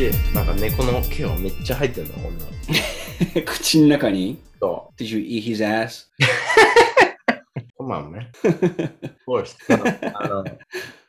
シェなんか猫の毛がめっちゃ入ってんの、俺の。口の中に？そ Did you eat his ass? う。こまんね。of course あの い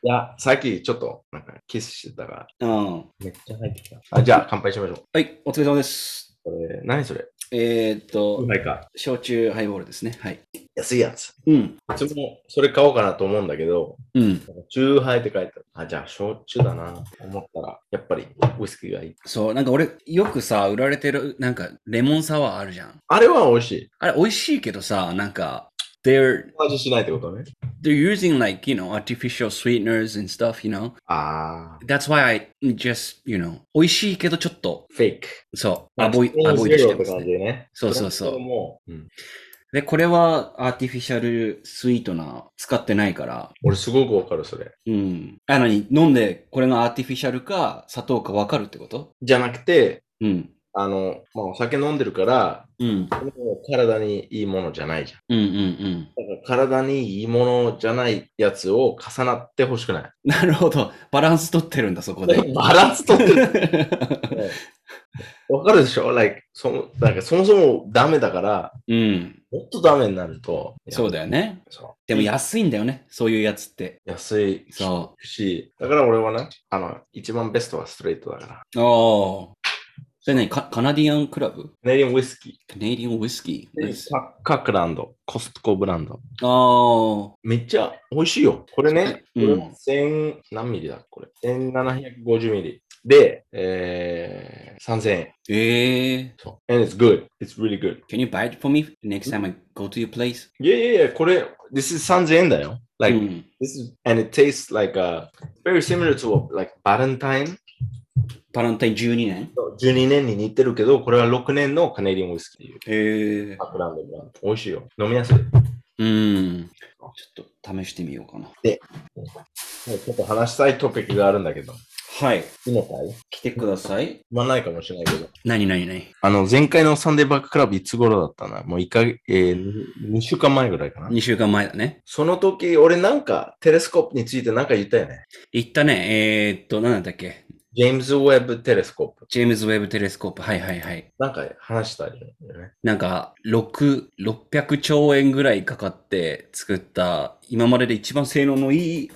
や、さっきちょっとなんかキスしてたから、うん。めっちゃ入ってきた。あ、じゃあ乾杯しましょう。はい、お疲れ様です。これ、何それ？えー、っと、はいか。焼酎ハイボールですね。はい。安いやつ。うん。いつもそれ買おうかなと思うんだけど、うん。チューハイって書いてある。あ、じゃあ焼酎だなと思ったら、やっぱりウイスキーがいい。そう、なんか俺、よくさ、売られてる、なんか、レモンサワーあるじゃん。あれは美味しい。あれ、美味しいけどさ、なんか、they're, 味しないってことね。they're using like, you know, artificial sweeteners and stuff, you know? ああ、That's why I just, you know, 美味しいけどちょっと、フェイク。そう、アボイ、アボイドしてってますね。感じでね。そうそうそうれもうんで、これはアーティフィシャルスイートナー使ってないから、俺すごくわかる、それ。うん。あ、なに、飲んで、これがアーティフィシャルか砂糖かわかるってこと？じゃなくて、うん。あの、まあ、お酒飲んでるから、うん。体にいいものじゃないじゃん。うんうんだから体にいいものじゃないやつを重なってほしくない。うん。なるほど。バランス取ってるんだ、そこで。バランス取ってる？わかるでしょ？Like そのなんかそもそもダメだから、うん。もっとダメになると。そうだよね。そでも安いんだよね。そういうやつって。う。安いそし、だから俺はね、あの、一番ベストはストレートだから。う。おー。それ何カカナディアンクラブカネリアンウイスキー。カネディアンウイスキー。でカカクランド、コストコブランド。あめっちゃ美味しいよ。これね、こうんれは1000、何ミリだこれ。1750ミリ。で、えー、3000円。ー。ええそう。And it's good. It's really good. Can you buy it for me next time I go to your place? いやいやいや、これ、this is 3000円だよ。Like, うん。this is, and it tastes like a, very similar to like Valentine. バランタイン12年？12年に似てるけど、これは6年のカネリアンウイスキーっていう。ええバックランドブランド。美味しいよ。飲みやすい。うん。ちょっと試してみようかな。もうちょっと話したいトピックがあるんだけど。はい。いいのかい？来てください。まあないかもしれないけど。何何何？あの、前回のサンデーバッククラブいつ頃だったな？もう1か月、えー、2週間前ぐらいかな。?2 週間前だね。その時、俺なんか telescope についてなんか言ったよね。言ったね。えー、っと、何だったっけ？ジェームズ・ウェブ・ telescope。ジェームズ・ウェブ・ telescope。はいはいはい。なんか話したよね。なんか、6、600兆円ぐらいかかって作った、今までで一番性能のいい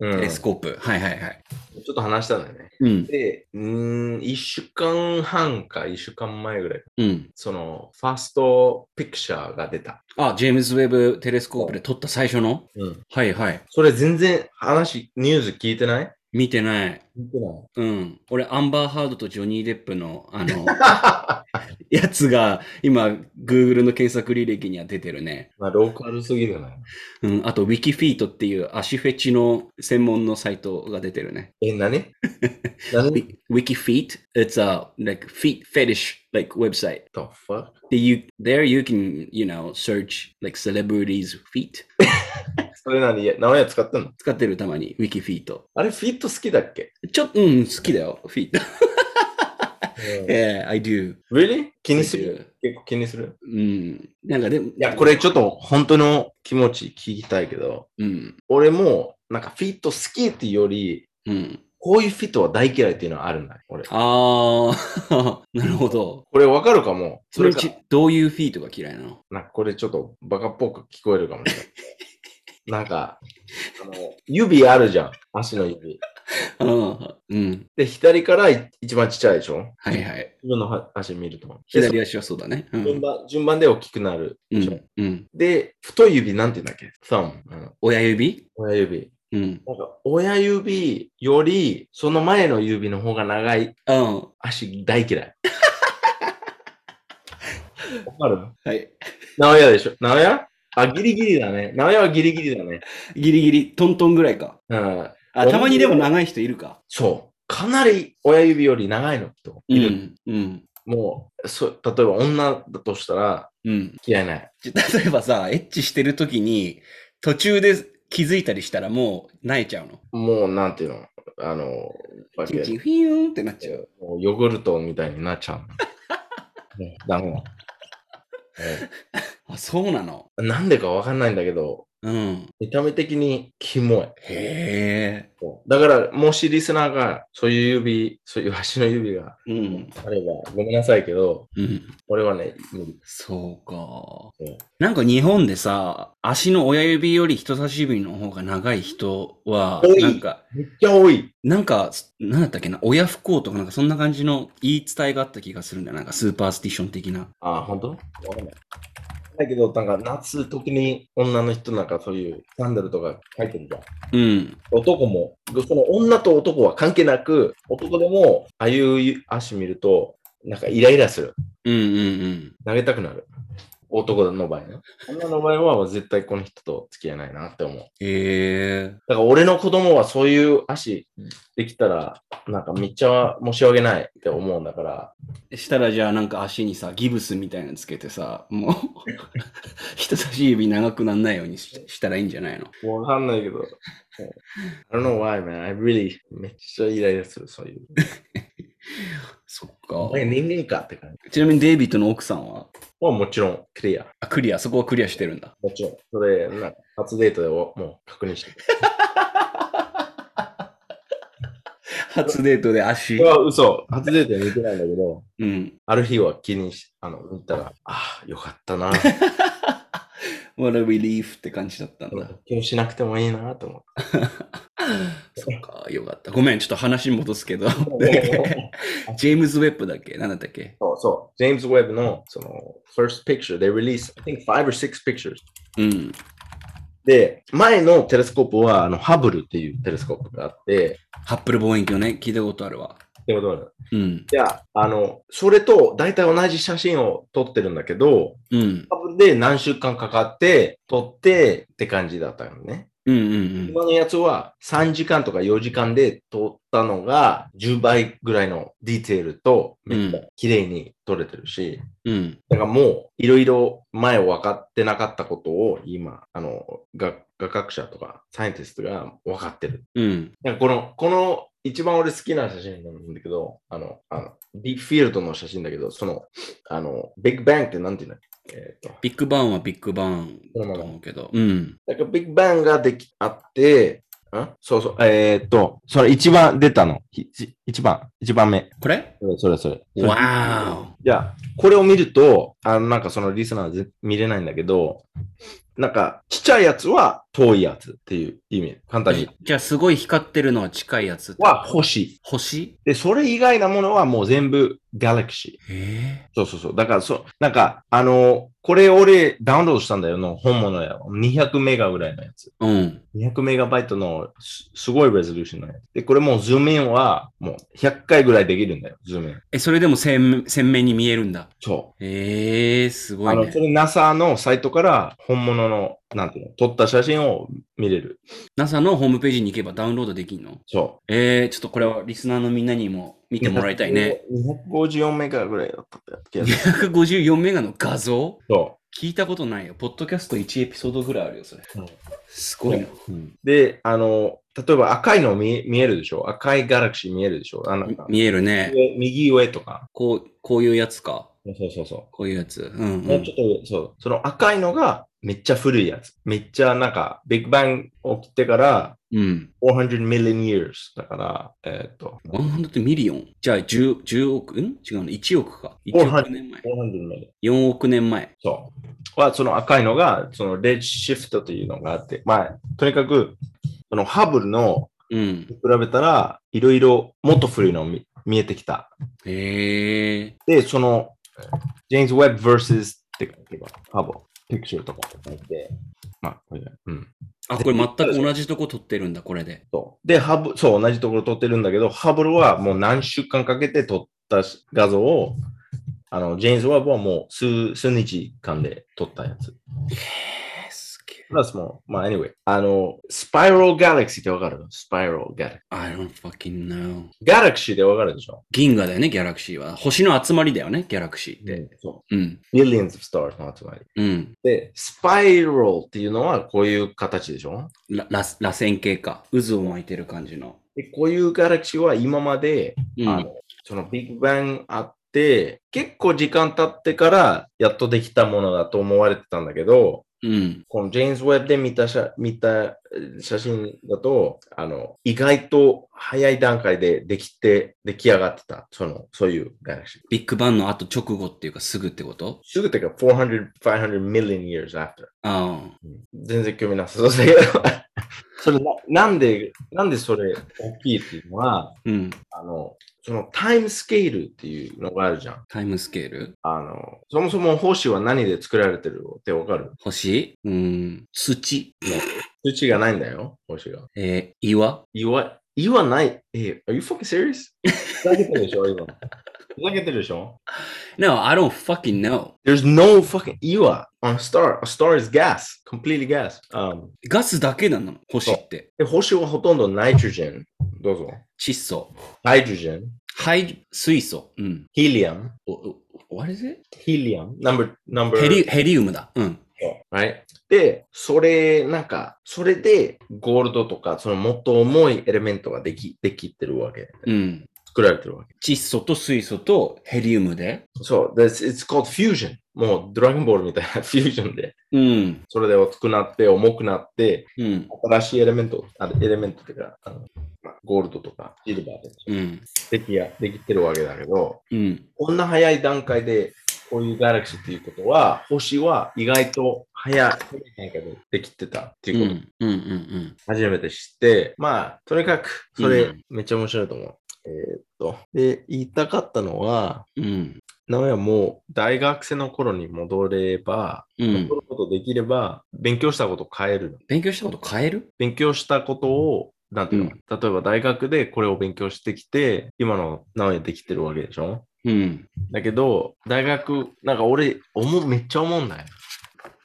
うん。テレスちコープ。はいはいはい。ょっと話したんだよね。うん。で、うーん、1週間半か1週間前ぐらい。うん。その、ファーストピクチャーが出た。あ、ジェームズ・ウェブ・テレスコープで撮った最初の？うん。はいはい。それ全然話、ニュース聞いてない？見てない。聞いてない。うん。俺、アンバーハードとジョニー・デップの、あの、やつが、今、Google の検索履歴には出てるね。まあ、ローカルすぎるよね。うん。あと、Wikifeet っていう足フェチの専門のサイトが出てるね。え、何何 Wi- Wikifeet, it's a like feet fetish like website. the fuck? That you there you can you know search like celebrities feet. それ何名前使ってんの？使ってるたまに Wikifeet。あれ、フィット好きだっけ、ちょっと、うん、好きだよ、feet. yeah, I do. Really? 気にする？結構気にする？うん。なんかでも、いいや、これちょっと本当の気持ち聞きたいけど、うん。俺もなんかフィット好きっていうより、うん。こういうフィットは大嫌いっていうのはあるんだよ、俺。ああ、なるほど。これわかるかも。それどういうフィートが嫌いなの？なんかこれちょっとバカっぽく聞こえるかもしれない。なんか、あの、指あるじゃん。足の指。うん。うん。で、左からい一番ちっちゃいでしょ？はいはい。自分のは足見ると。左で足はそうだね。うん。順番順番で大きくなるうでしょ？ん。うん、で、太い指なんて言うんだっけ ?thumb。うん親指？親指。うん。なんか、親指より、その前の指の方が長いうん。足大嫌い。わかる？はい。直屋でしょ？直屋あ、ギリギリだね。直屋はギリギリだね。ギリギリ、トントンぐらいか。うん。あ、たまにでも長い人いるか。そう。かなり親指より長いの人ういる。ん。うん。もうそ、例えば女だとしたらうん。嫌いない。例えばさ、エッチしてる時に、途中で気づいたりしたらもう、泣いちゃうの？もう、なんていうの？あの、チンチンフィーンってなっちゃう。もうヨーグルトみたいになっちゃうの。ダメだ。あ、そうなの？うんなんでかわかんないんだけど、うん。見た目的にキモい。へえ。だから、もしリスナーがそういう指、そういう足の指がうん。あれば、ごめんなさいけど、うん。俺はね、無理。そうかうん。なんか日本でさ、足の親指より人差し指の方が長い人は多、いなんか、めっちゃ多い。なんか、なんだったっけな、親不幸とかなんかそんな感じの言い伝えがあった気がするんだよ。なんかスーパースティション的な。あ、本当？わかんない。だけど、なんか夏、特に女の人なんかそういうサンダルとか履いてるじゃん。うん。男も、その女と男は関係なく、男でも、ああいう足見ると、なんかイライラする。うんうんうん。投げたくなる。男の場合ね。女の場合は絶対この人と付き合えないなって思う。へえ。だから俺の子供はそういう足できたら、なんかめっちゃ申し訳ないって思うんだから、したらじゃあなんか足にさ、ギブスみたいなのつけてさ、もう、人差し指長くなんないようにししたらいいんじゃないの？わかんないけど。I don't know why, man. I really めっちゃイライラする、そういう。そっおか。前人間かって感じ。ちなみにデイビッドの奥さんは？もうもちろんクリア。あ、クリア、そこはクリアしてるんだ。もちろん。それ、な初デートでももう確認してる。初デートで足これ。は嘘。初デートで見てないんだけど、うん。ある日は気にし、あの、見たら、ああ、よかったな。What a relief って感じだったんだ。今日しなくてもいいなと思 そっか、よかった。ごめん、ちょっと話戻すけど。ジェームズ・ウェッブだっけ？なんだっけ？そうそう。ジェームズ・ウェブの、その、first picture, they released, I think five or six pictures. うん。で、前のテレスコープは、あの、ハブルっていうテレスコープがあって、ハッブル望遠鏡ね、聞いたことあるわ。ってことなのうん。じゃあ、あの、それと大体同じ写真を撮ってるんだけど、うん。ハブルで何週間かかって、撮ってって感じだったのね。うんうん今のやつは3時間とか4時間で撮ったのが10倍ぐらいのディテールとめっちゃ綺麗に撮れてるし、うん。うん。だからもういろいろ前分かってなかったことを今、あの、が画学者とかサイエンティストが分かってる。うん。なんかこの、この一番俺好きな写真なんだけど、あの、あの、ビッグフィールドの写真だけど、その、あの、ビッグバンってなんていうんだっけえっ、と、ビッグバンはビッグバンだと思うけど。うん。だからビッグバンができ、あって、んそうそう、えっ、と、それ一番出たの。ひ一一番、一番目。これ？それ、それ、それ。わーじゃあ、これを見ると、あの、なんかそのリスナー見れないんだけど、なんか、ちっちゃいやつは遠いやつっていう意味。簡単に。じゃあすごい光ってるのは近いやつは星。星？で、それ以外なものはもう全部 galaxy。へそうそうそう。だから、そう、なんか、あの、これ俺ダウンロードしたんだよの、本物や。200メガぐらいのやつ。え。うん。200メガバイトのすすごい resolution のやつ。で、これもうズームインはもう100回ぐらいできるんだよ、ズームイン。え、それでも鮮鮮明に見えるんだ。そへえ、すう。あの、ごいねそ。れ NASA のサイトから本物の、なんていうの、撮った写真を見れる。NASA のホームページに行けばダウンロードできんの？そえー、ちょっとこれはリスナーのみんなにも見う。てもらいたいね。。254メガぐらいだった気がする。254メガの画像？そ聞いたことないよ。ポッドキャスト1エピソードぐらいあるよ、それ。うんすごいな。うんう。で、あの、例えば赤いの見え見えるでしょ？赤いガラクシー見えるでしょ？あの、見えるね。上右上とか。こう、こういうやつか。そうそうそう。こういうやつ。うん、うんもうちょっと上、そう。その赤いのがめっちゃ古いやつ。めっちゃなんか、ビッグバン起きてからうん。400 million years だから、えーっと、100 million？じゃあ10、10億？ん？違うの ?1 億か。1億年前。400 million。4億年前。そう。は、その赤いのが、その redshift というのがあって、まあ、とにかく、そのハブルのうん。比べたら、いろいろもっと古いの見見えてきた。へえ。で、その、ジェームズ・ウェッブ vs って書けば、ハブル、ピクチャーとか書いて、まあ、これうん。あ、これ全く同じとこ撮ってるんだ、これで。そう。で、ハブ、そう、同じところ撮ってるんだけど、ハブルはもう何週間かけて撮った画像を、あの、ジェームズ・ウェブはもう数、数日間で撮ったやつ。プラスもう、まあ、anyway。あの、スパイラル・ガラクシーってわかる？スパイラル・ガラクシ I don't fucking know. ー。ガラクシーでわかるでしょ？銀河だよね、ギャラクシーは。星の集まりだよね、ギャラクシーって。そうん。う。billions of stars の集まり。うん。で、スパイラルっていうのはこういう形でしょ？らら螺旋形か。渦を巻いてる感じの。で、こういうガラクシーは今まで、うん。あの、そのビッグバンあって、結構時間経ってからやっとできたものだと思われてたんだけど、うん。このジェーンズ・ウェブで見た写見た写真だと、あの、意外と早い段階でできて、出来上がってた。その、そういうガラクシー。ビッグバンの後直後っていうかすぐってこと？すぐっていうか、400、500 million years after。ああ。全然興味なさそうだけど。それな、なんで、なんでそれ大きいっていうのは、うん。あの、そのタイムスケールっていうのがあるじゃん。タイムスケール？あの、そもそも星は何で作られてるってわかる？星？うん。土？土がないんだよ、星が。えー岩？岩、岩ない？え、are you fucking serious? ふざけてるでしょ、今。ふざけてるでしょ？No, I don't fucking know. ?There's no fucking 岩 on a star. A star is gas. Completely gas. Um, ガスだけなの？星って。で星はほとんどナイトロジェン。どうぞ。窒素。ハイドロジェン。ハイ、水素。うん。ヒリアム。what is it? ヒリアム。number, number. ヘリ、ヘリウムだ。うん。right? で、それ、なんか、それでゴールドとか、そのもっと重いエレメントができ、できてるわけ。うん。作られてるわけ。窒素と水素とヘリウムで。そう、that's- it's called fusion. もうドラゴンボールみたいなフュージョンで、うん。それで大きくなって、重くなって、うん。新しいエレメント、あエレメントというか、あのまあゴールドとかシルバーでうん。できやできてるわけだけど、うん。こんな早い段階で、こういうガラクシーっていうことは、星は意外と早い段階でできてたってういうことん。うん。うん。初めて知って、まあ、とにかく、それうん、めっちゃ面白いと思う。えーっと、で、言いたかったのは、うん。名古屋もう大学生の頃に戻れば、うん戻。ることできれば、勉強したこと変えるの。勉強したこと変える？勉強したことを、なんていうの、例えば大学でこれを勉強してきて、今の名古屋できてるわけでしょ？うん。だけど、大学、なんか俺、思う、めっちゃ思うんだよ。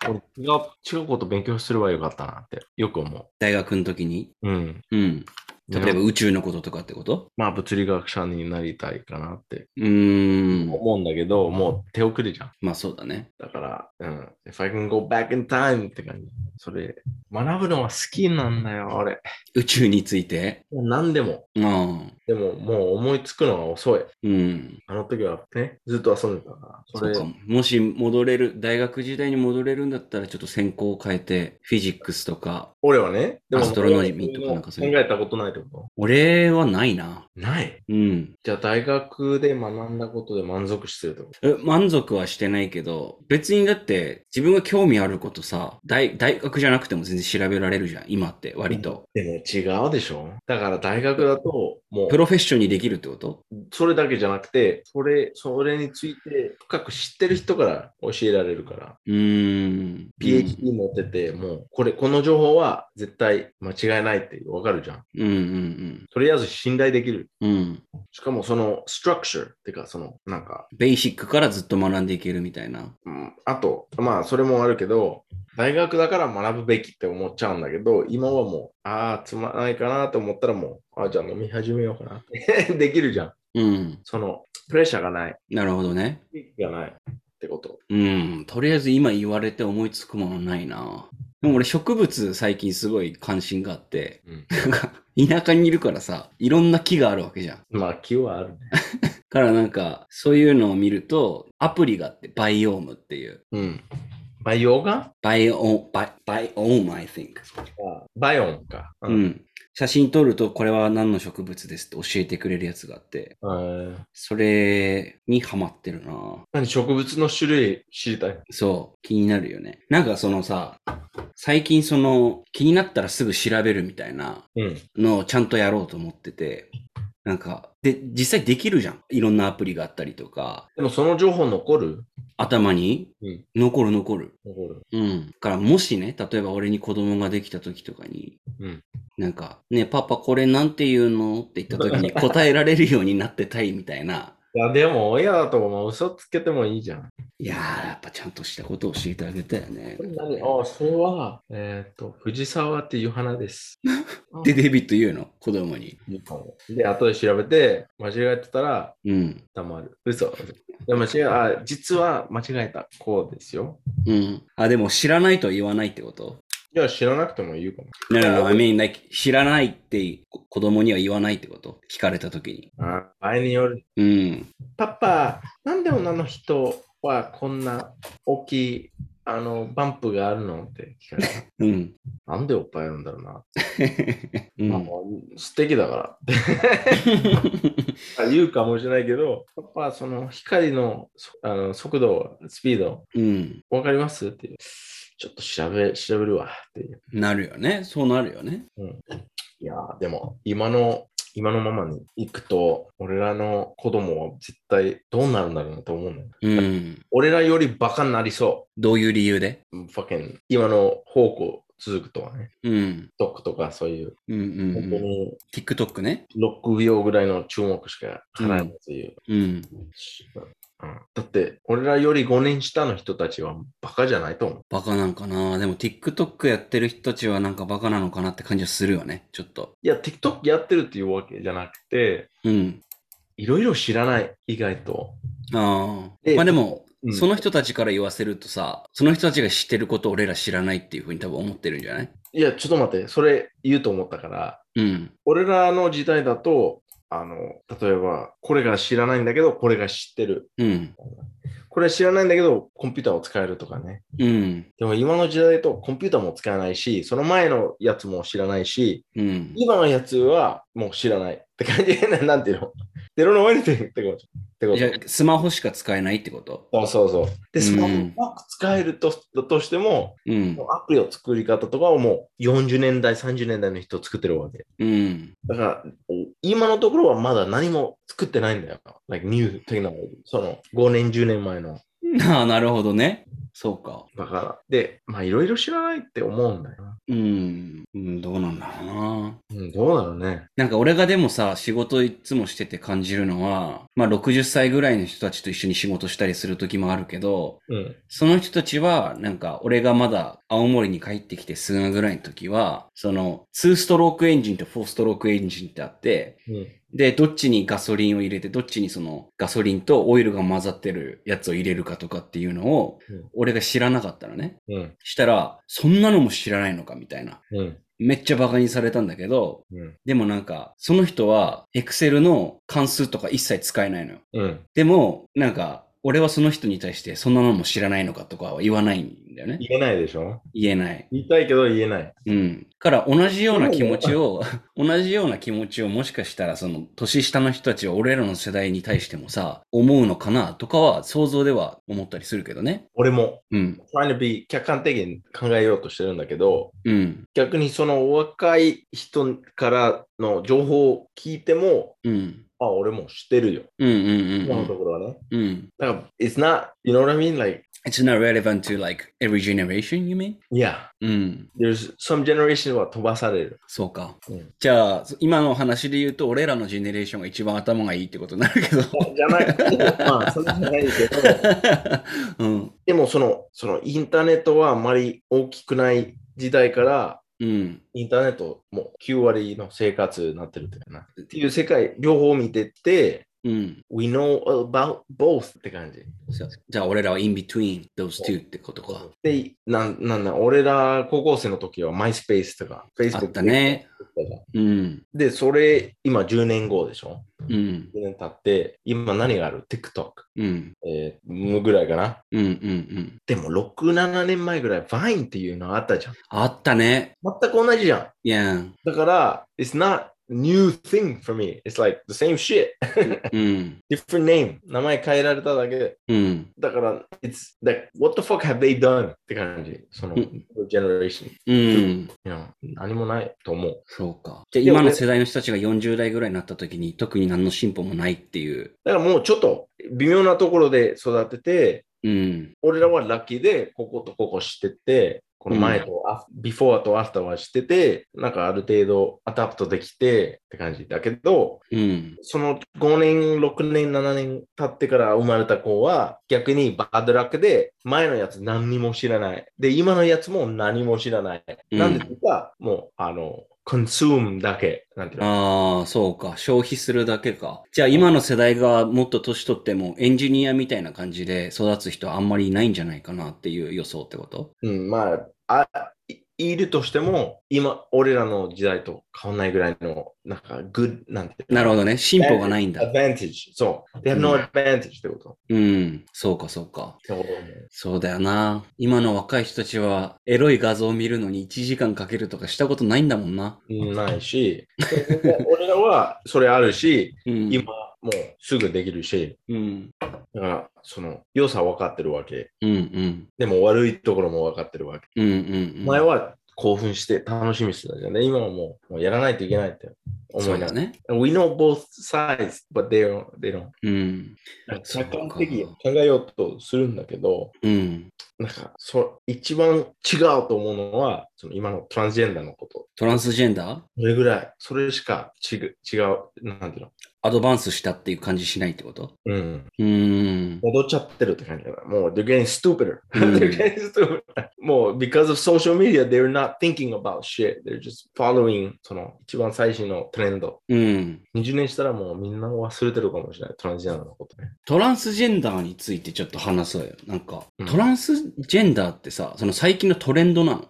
俺違う、違うこと勉強すればよかったなって、よく思大学の時に？う。うん。うん。例えば宇宙のこととかってこと？まあ、物理学者になりたいかなってうーん。思うんだけど、もう手遅れじゃん。まあそうだね。だから、うん。If I can go back in time って感じ。それ、学ぶのは好きなんだよ、俺。宇宙について？何でも。ああ。でも、もう思いつくのが遅い。うん。あの時はね、ずっと遊んでたから。それ、そうかも。もし戻れる、大学時代に戻れるんだったら、ちょっと専攻を変えて、フィジックスとか。俺はね、でも、アストロノミーとかなんかそういう考えたことないってこ俺はないな。とない？うん。じゃあ、大学で学んだことで満足してるってこと？え満足はしてないけど、別にだって自分が興味あることさ、大大学じゃなくても全然調べられるじゃん、今って割と。でも違うでしょだから大学だと、もう、プロフェッションにできるってこと？それだけじゃなくて、それ、それについて深く知ってる人から教えられるから。うーん。PhD 持ってて、もう、これ、この情報は絶対間違いないってわかるじゃん。うんうんとりあえず信頼できる。うん。うん。しかもその、ストラクチャーってか、その、なんか、ベーシックからずっと学んでいけるみたいな。うん、あと、まあ、それもあるけど、大学だから学ぶべきって思っちゃうんだけど、今はもう、ああ、つまらないかなと思ったらもう、ああ、じゃあ飲み始めようかなって できるじゃん。うん。その、プレッシャーがない。なるほどね。がないってこと。うん。とりあえず今言われて思いつくものないな。でも俺植物最近すごい関心があって、うん。なんか田舎にいるからさ、いろんな木があるわけじゃん。まあ、木はあるね。からなんか、そういうのを見ると、アプリがあって、バイオームっていう。うん。バイオガバイオ、バイ、バイオーム、I think。あバイオンか。う。ん。写真撮ると、これは何の植物ですって教えてくれるやつがあって、えーそれにハマってるな何植物の種類知りたい？そう、気になるよね。なんかそのさ、最近その、気になったらすぐ調べるみたいなうん。のをちゃんとやろうと思ってて、なんか、で、実際できるじゃん。いろんなアプリがあったりとか、でもその情報残る？頭に？うん。残る残る。残る。うん。だからもしね、例えば俺に子供ができた時とかに、うん。なんか、ね、パパこれなんて言うの？って言った時に 答えられるようになってたいみたいな。いや、でも親だともう嘘つけてもいいじゃん。いやー、やっぱちゃんとしたことを教えてあげたよね何あ、それは、えっ、と、藤沢っていう花です。で、デビット言うの？子供に。いいかもで、後で調べて、間違えてたらうん。黙る。嘘。で間違え、あ、実は間違えた。こうですよ。うん。あ、でも知らないと言わないってこと？いや、知らなくても言うかも。No, no, no, I mean, like, 知らないってこ子供には言わないってこと？聞かれた時に。あ場合による。うん。パパ、なんで女の人はこんな大きいあの、バンプがあるの？って聞かれた。うん。なんでおっぱいあるんだろうな？うんまあ素敵だから 言うかもしれないけど、やっぱその光のそあの速度、スピード、うん。わかります？っていう。ちょっと調べ、調べるわっていう。なるよね。そうなるよね。いやーでも今の、今のままに行くと、俺らの子供は絶対どうなるんだろうなと思うのよ。うん。俺らよりバカになりそどういう理由で？今の方向続くとはね。うん。トックとかそういう、うんうん本当うん。に TikTok ね。6秒ぐらいの注目しか払えないという。うん。うんだって、俺らより5年下の人たちはバカじゃないと思う。バカなんかな。でも TikTok やってる人たちはなんかバカなのかなって感じはするよね。ちょっと。いや、TikTok やってるっていうわけじゃなくて、うん。いろいろ知らない、意外と。ああ。でまあでも、うんその人たちから言わせるとさ、その人たちが知ってることを俺ら知らないっていうふうに多分思ってるんじゃない？いや、ちょっと待って、それ言うと思ったから、うん。俺らの時代だと、あの、例えば、これが知らないんだけど、これが知ってる。うん。これは知らないんだけど、コンピューターを使えるとかね。うん。でも今の時代だとコンピューターも使えないし、その前のやつも知らないし、うん。今のやつはもう知らないって感じななんていうの ?They don't know anything ってこと？ってこと？じゃあ、スマホしか使えないってこと？そうそうそう。で、スマホうまく使えるととしても、うん。アプリを作り方とかはもう40年代、30年代の人作ってるわけ。うん。だから、お今のところはまだ何も作ってないんだよ。like new technology。その5年、10年前の。ああ、なるほどね。そうか。だから、で、まあいろいろ知らないって思うんだよな。うん。うん、どうなんだろうな。うん、どうだろうね。なんか俺がでもさ、仕事いつもしてて感じるのは、まあ60歳ぐらいの人たちと一緒に仕事したりする時もあるけど、うん。その人たちは、なんか俺がまだ青森に帰ってきてすぐぐらいの時は、その2ストロークエンジンと4ストロークエンジンってあって、うん。で、どっちにガソリンを入れて、どっちにそのガソリンとオイルが混ざってるやつを入れるかとかっていうのをうん、俺が知らなかったのね。うん。したら、そんなのも知らないのかみたいな。うん。めっちゃバカにされたんだけど、うん。でもなんか、その人は、エクセルの関数とか一切使えないのよ。うん。でも、なんか、俺はその人に対して、そんなのも知らないのかとかは言わないんだよね。言えないでしょ？言えない。言いたいけど言えない。うん。から、同じような気持ちを、同じような気持ちをもしかしたら、その、年下の人たちは俺らの世代に対してもさ、思うのかなとかは、想像では思ったりするけどね。俺も、うん。trying to be 客観的に考えようとしてるんだけど、うん。逆にその若い人からの情報を聞いても、うん。あ、俺も知ってるよ。うんうんうん今のうん。ところはね。うん。だから、it's not, you know what I mean? Like, It's not relevant to like every generation, you mean? yeah, うん。there's some generation は飛ばされる。そうか。うんじゃあ、今の話で言うと、俺らのジェネレーションが一番頭がいいってことになるけど。じゃない、まあ、それじゃないけど、うん。でもその、そのインターネットはあまり大きくない時代から、うん。インターネットも9割の生活になってるっていうかな。っていう世界、両方見てって、うん。we know about both って感じ。じゃあ、俺らは in between those two ってことか。で、なんなんだ、俺ら高校生の時は MySpace とか Facebook あったね。うん。で、それ今10年後でしょ？うん。?10 年経って、今何がある ?TikTok。うん。えー、ぐらいかな？うん。うん。うん。でも6、7年前ぐらい Vine っていうのあったじゃん。あったね。全く同じじゃん。いや。だから、it's not new thing for me. It's like the same shit. うん。different name. 名前変えられただけ。うん。だから、it's like, what the fuck have they done? って感じ。その、う generation。うん。いや何もないと思う。そうか。じゃあ、今の世代の人たちが40代ぐらいになった時に、特に何の進歩もないっていう。だからもうちょっと微妙なところで育てて、うん。俺らはラッキーで、こことここ知ってて、この前とアフ、ビフォーとアフターは知ってて、なんかある程度 adapt できてって感じだけど、うん。その5年、6年、7年経ってから生まれた子は逆に bad luck で前のやつ何にも知らない。で、今のやつも何も知らない。うんなんでっていうか、もう、あの、 consume だけ。なんていうの？ああ、そうか。消費するだけか。じゃあ今の世代がもっと年取ってもエンジニアみたいな感じで育つ人はあんまりいないんじゃないかなっていう予想ってこと？うん、まあ、あ、いいるとしても、今、俺らの時代と変わんないぐらいの、なんか、good、なんてなるほどね。進歩がないんだ。advantage。そう。They have no うん advantage ってこと。うん。そうか、そうか。そうそうだよな。今の若い人たちは、エロい画像を見るのに1時間かけるとかしたことないんだもんな。ないし、俺らはそれあるし、うん。今もうすぐできるし、うん。だからその良さ分かってるわけ。うんうん。でも悪いところも分かってるわけ。うんうん、うん。前は興奮して楽しみにしてたじゃんね。今はもうもうやらないといけないって思いうながら。ね。We know both sides, but they don't. They don't. うん。客か観的に考えようとするんだけど、うん。なんかそ一番違うと思うのは、その今のトランスジェンダーのこと。トランスジェンダー？それぐらい、それしか違う、違う、なんていうの？アドバンスしたっていう感じしないってこと？うん。うーん。戻っちゃってるって感じだな。もう、they're getting stupider. うん they're getting stupider. もう、because of social media, they're not thinking about shit. They're just following その一番最新のトレンド。うん。20年したらもうみんな忘れてるかもしれない。トランスジェンダーのことね。トランスジェンダーについてちょっと話そうよ。なんか、うんトランスジェンダーってさ、その最近のトレンドなの？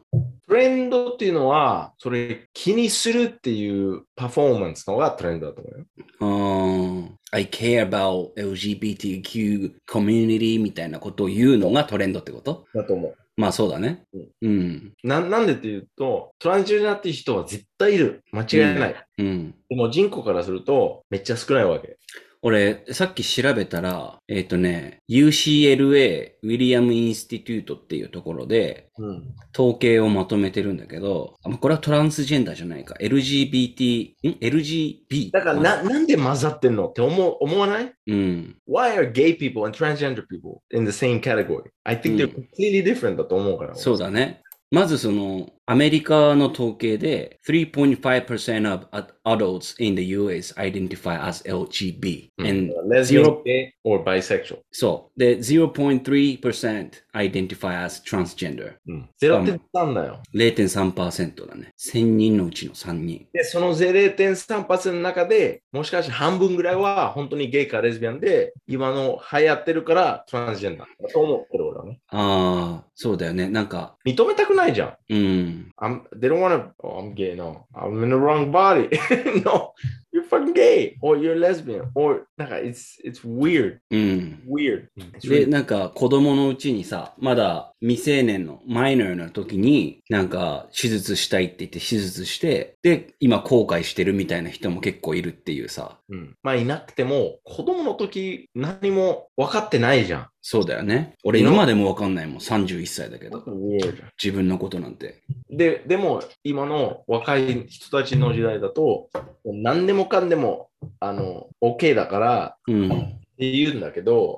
トレンドっていうのは、それ気にするっていうパフォーマンスのがトレンドだと思うよ。うーん。I care about LGBTQ community みたいなことを言うのがトレンドってこと？だと思う。まあそうだね。うん。ななんでっていうと、トランスジェンダーっていう人は絶対いる。間違いない。うん。でも人口からするとめっちゃ少ないわけ。俺、さっき調べたら、えっ、とね、UCLA ウィリアム・インスティテュートっていうところで、うん。統計をまとめてるんだけど、あこれはトランスジェンダーじゃないか。LGBT、ん ?LGB? だからな、なんで混ざってんのって思う思わない？うん。Why are gay people and transgender people in the same category? I think they're うん completely different だと思うから。そうだね。まずその、アメリカの統計で、3.5% of ad- adults in the US identify as LGB. うん and lesbian, or bisexual. そう。で、0.3% identify as transgender. うん。0.3だよ。0.3%だね。1000人のうちの3人。で、その0.3%の中で、もしかして半分ぐらいは本当にゲイかレズビアンで、今の流行ってるからトランスジェンダーだと思ってる俺はね。ああ、そうだよね。なんか、認めたくないじゃん。うん。Mm. I'm, they don't want to, oh, I'm getting no. I'm in the wrong body. no, you're fucking gay, or you're lesbian, or, なんか it's, it's weird, うん。weird. で、なんか子供のうちにさ、まだ未成年のマイナーな時に、なんか手術したいって言って手術して、で、今後悔してるみたいな人も結構いるっていうさ。うんまあいなくても、子供の時何も分かってないじゃん。そうだよね。俺今でもわかんないもん。31歳だけど。自分のことなんて。で、でも今の若い人たちの時代だと、何でもかんでも、あの、OK だからうん。って言うんだけど、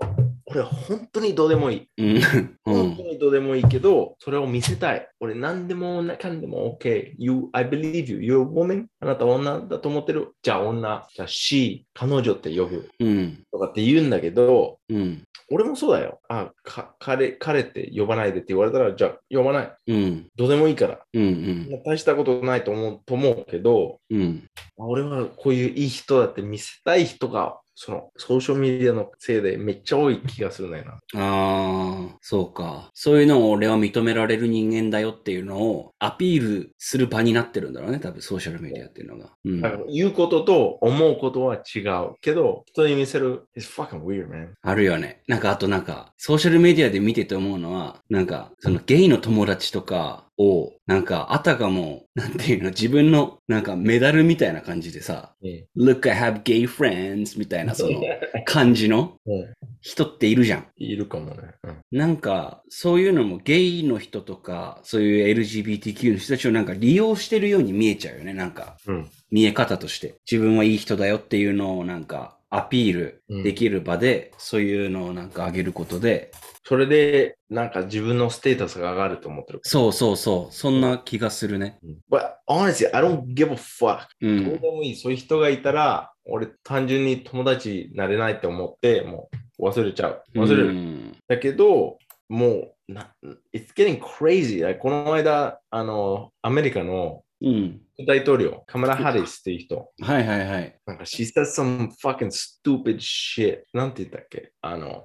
俺本当にどうでもいい。うん。う本当ん。にどうでもいいけど、それを見せたい。俺何でもかんでも OK。You, I believe you. You're a woman? あなたは女だと思ってる？じゃあ女。じゃあ she。彼女って呼ぶ。うん。とかって言うんだけど、うん。俺もそうだよ。あ、か彼、彼って呼ばないでって言われたら、じゃあ呼ばない。うん。どうでもいいから。うん。大したことないと思うと思うけど、うん。あ俺はこういういい人だって見せたい人が、そのソーシャルメディアのせいでめっちゃ多い気がするんだよな。ああ、そうか。そういうのを俺は認められる人間だよっていうのをアピールする場になってるんだろうね。多分ソーシャルメディアっていうのが。うんだから言うことと思うことは違うけど、人に見せる、it's fucking weird, man. あるよね。なんかあとなんか、ソーシャルメディアで見てて思うのは、なんか、そのゲイの友達とかを、なんか、あたかも、なんていうの、自分の、なんかメダルみたいな感じでさ、Look, I have gay friends みたいなその 感じのうん人っているじゃん。いるかもね。うんなんか、そういうのもゲイの人とか、そういう LGBTQ の人たちをなんか利用してるように見えちゃうよね。なんか、うん見え方として。自分はいい人だよっていうのをなんか、アピールできる場で、そういうのをなんか上げることで、それで、なんか自分のステータスが上がると思ってる。そうそうそう、そんな気がするね。But honestly, I don't give a fuck. う。どうんでもいい。そういう人がいたら、俺単純に友達になれないって思って、もう忘れちゃう。忘れる。うんだけど、もう、な It's getting crazy. この間、あの、アメリカのうん。大統領、カマラ・ハリスっていう人、はいはいはい。なんか、she said some fucking stupid shit. なんて言ったっけ？あの、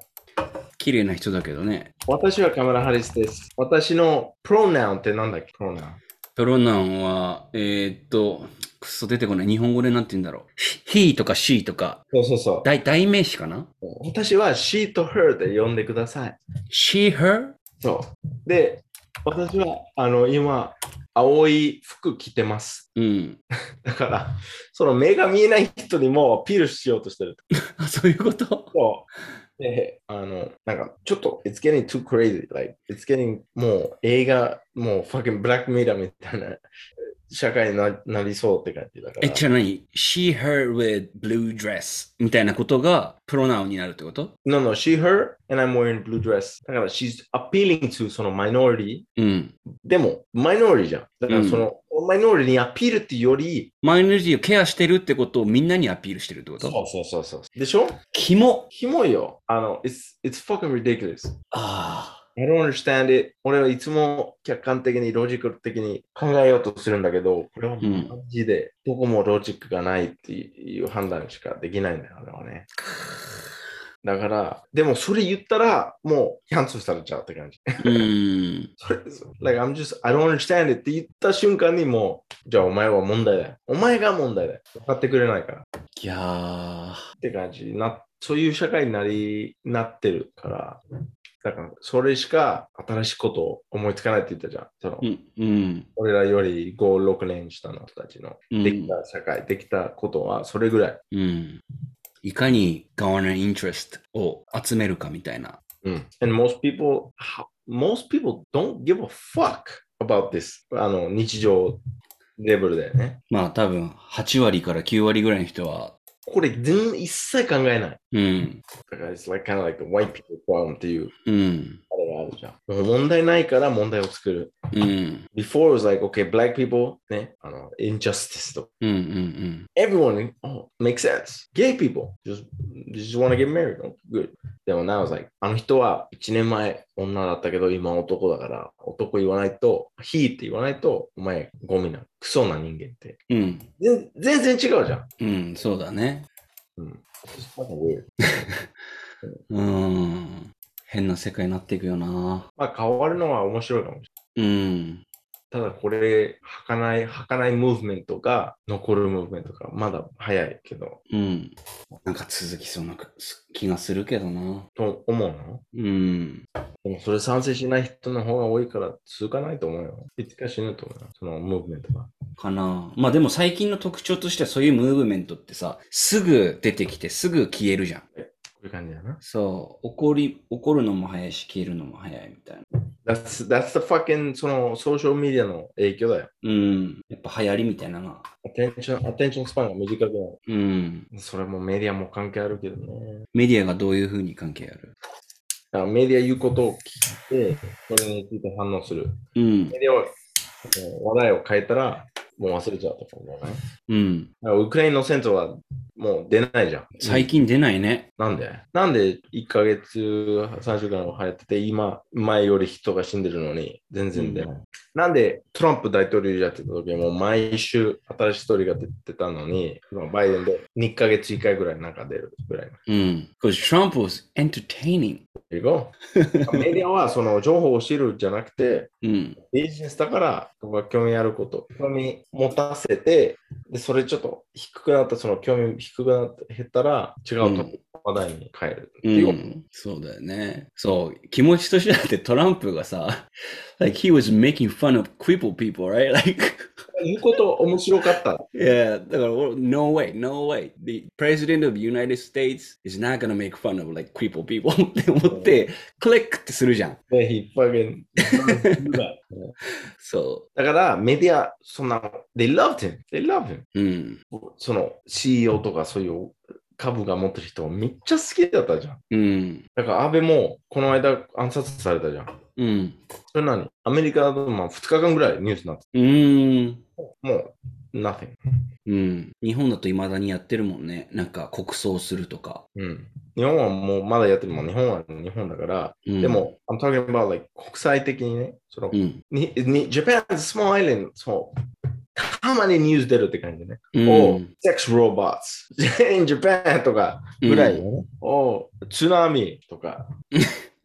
綺麗な人だけどね。私はカマラ・ハリスです。私のプロナウンってなんだっけ？プロナウン。プロナウンは、えーっと、くっそ出てこない。日本語でなんて言うんだろう。he とか she とか、そうそうそう。代代名詞かな？私は she と her で呼んでください。?she, her? そう。で、私は、あの、今、青い服着てます。うん。だから、その目が見えない人にもアピールしようとしてる。あ、そういうこと？そう。で、あの、なんか、ちょっと、it's getting too crazy. Like, it's getting もう映画、もう fucking Black Mirror みたいな社会にななりそうって感じだから。え、じゃあ何 ?she, her with blue dress みたいなことがプロナウンになるってこと？No, no, she, her, and I'm wearing blue dress. だから she's appealing to その minority. うん。でも、マイノリティじゃん。だからその、マイノリティにアピールっていうより、マイノリティをケアしてるってことをみんなにアピールしてるってこと？そうそうそうそう。でしょ？キモキモいよ。あの、it's, it's fucking ridiculous. あ I don't understand it. 俺はいつも客観的にロジック的に考えようとするんだけど、これはマジでどこもロジックがないっていう判断しかできないんだよ、あれはね。だから、でもそれ言ったら、もうキャンセルされちゃうって感じ。あ。うん。それ、like, I'm just, I don't understand it って言った瞬間にもう、じゃあお前は問題だよ。お前が問題だよ。分かってくれないから。っいやー。て感じな、そういう社会になり、なってるから。だから、それしか新しいことを思いつかないって言ったじゃん。そのうん。うん。俺らより5、6年下の人たちのうんできた社会、できたことはそれぐらい。うん。いかに garner interest を集めるかみたいな。うん。And most people, most people don't give a fuck about this. あの、日常レベルだよね。まあ多分8割から9割ぐらいの人は、これ全一切考えない。うん。だから、it's like kind of like the white people problem っていううん。あれがあるじゃん。問題ないから問題を作る。うん。Before was like, okay, black people, ね、あの、injustice とか。うん。うん。Everyone, oh, makes sense. Gay people, just, just want to get married. Oh, good. でも now it's like, あの人は1年前女だったけど今男だから男言わないと、he って言わないと、お前ゴミな、クソな人間って。うん。全全然違うじゃん。うん。そうだね。うん。It's fucking weird. うん。変な世界になっていくよな。まあ変わるのは面白いかもしれない。うん。ただこれ、儚い、儚いムーブメントが残るムーブメントがまだ早いけど、うん。なんか続きそうな気がするけどな。と思うのうん。でもそれ賛成しない人の方が多いから続かないと思うよ。いつか死ぬと思うよ。そのムーブメントが。かな。まあでも最近の特徴としてはそういうムーブメントってさ、すぐ出てきてすぐ消えるじゃん。こういう感じだな。そう。怒り、怒るのも早いし消えるのも早いみたいな。That's, that's the fucking そのソーシャルメディアの影響だよ。うん。やっぱ流行りみたいなな。アテンション、アテンションスパンが短くなる。うん。それもメディアも関係あるけどね。メディアがどういう風に関係ある？だからメディア言うことを聞いて、それについて反応する。うん。メディアはえー話題を変えたら、もう忘れちゃうとか思うね。うん。だからウクライナの戦争はもう出ないじゃん。最近出ないね。なんで？なんで1ヶ月、3週間も流行ってて、今、前より人が死んでるのに全然出ない。なんでトランプ大統領やってた時も毎週新しいストーリーが出てたのに、今バイデンで2ヶ月1回ぐらいなんか出るぐらいの。うん。Because Trump was entertaining. There you go メディアはその情報を知るじゃなくて、うん。ビジネスだから、興味あること、興味持たせて、で、それちょっと低くなった、その興味低くなって減ったら、違うと話題に変えるってういう。ん、そうだよね。そう、気持ちとしてだってトランプがさ、like he was making fun of crippled people, right? Like, 言うこと面白かった。yeah, だから俺 no way, no way. The president of the United States is not gonna make fun of like crippled people って思って、クリックってするじゃん。ね、he fucking そだから、メディア、そんな、they loved him. They loved him. う。うん。その CEO とかそういう株が持ってる人めっちゃ好きだったじゃん。うん。だから安倍もこの間暗殺されたじゃん。うん。それ何？アメリカだとまあ2日間ぐらいニュースになってうん。もう nothing。うん。日本だと未だにやってるもんね。なんか国葬するとか。うん。日本はもうまだやってるもん。日本は日本だから。うん、で、も、I'm talking about like 国際的にね、その、うん。にに Japan's a small island, そう。たまにニュース出るって感じね。うんお sex robots in Japan とかぐらいよね。お津波とか。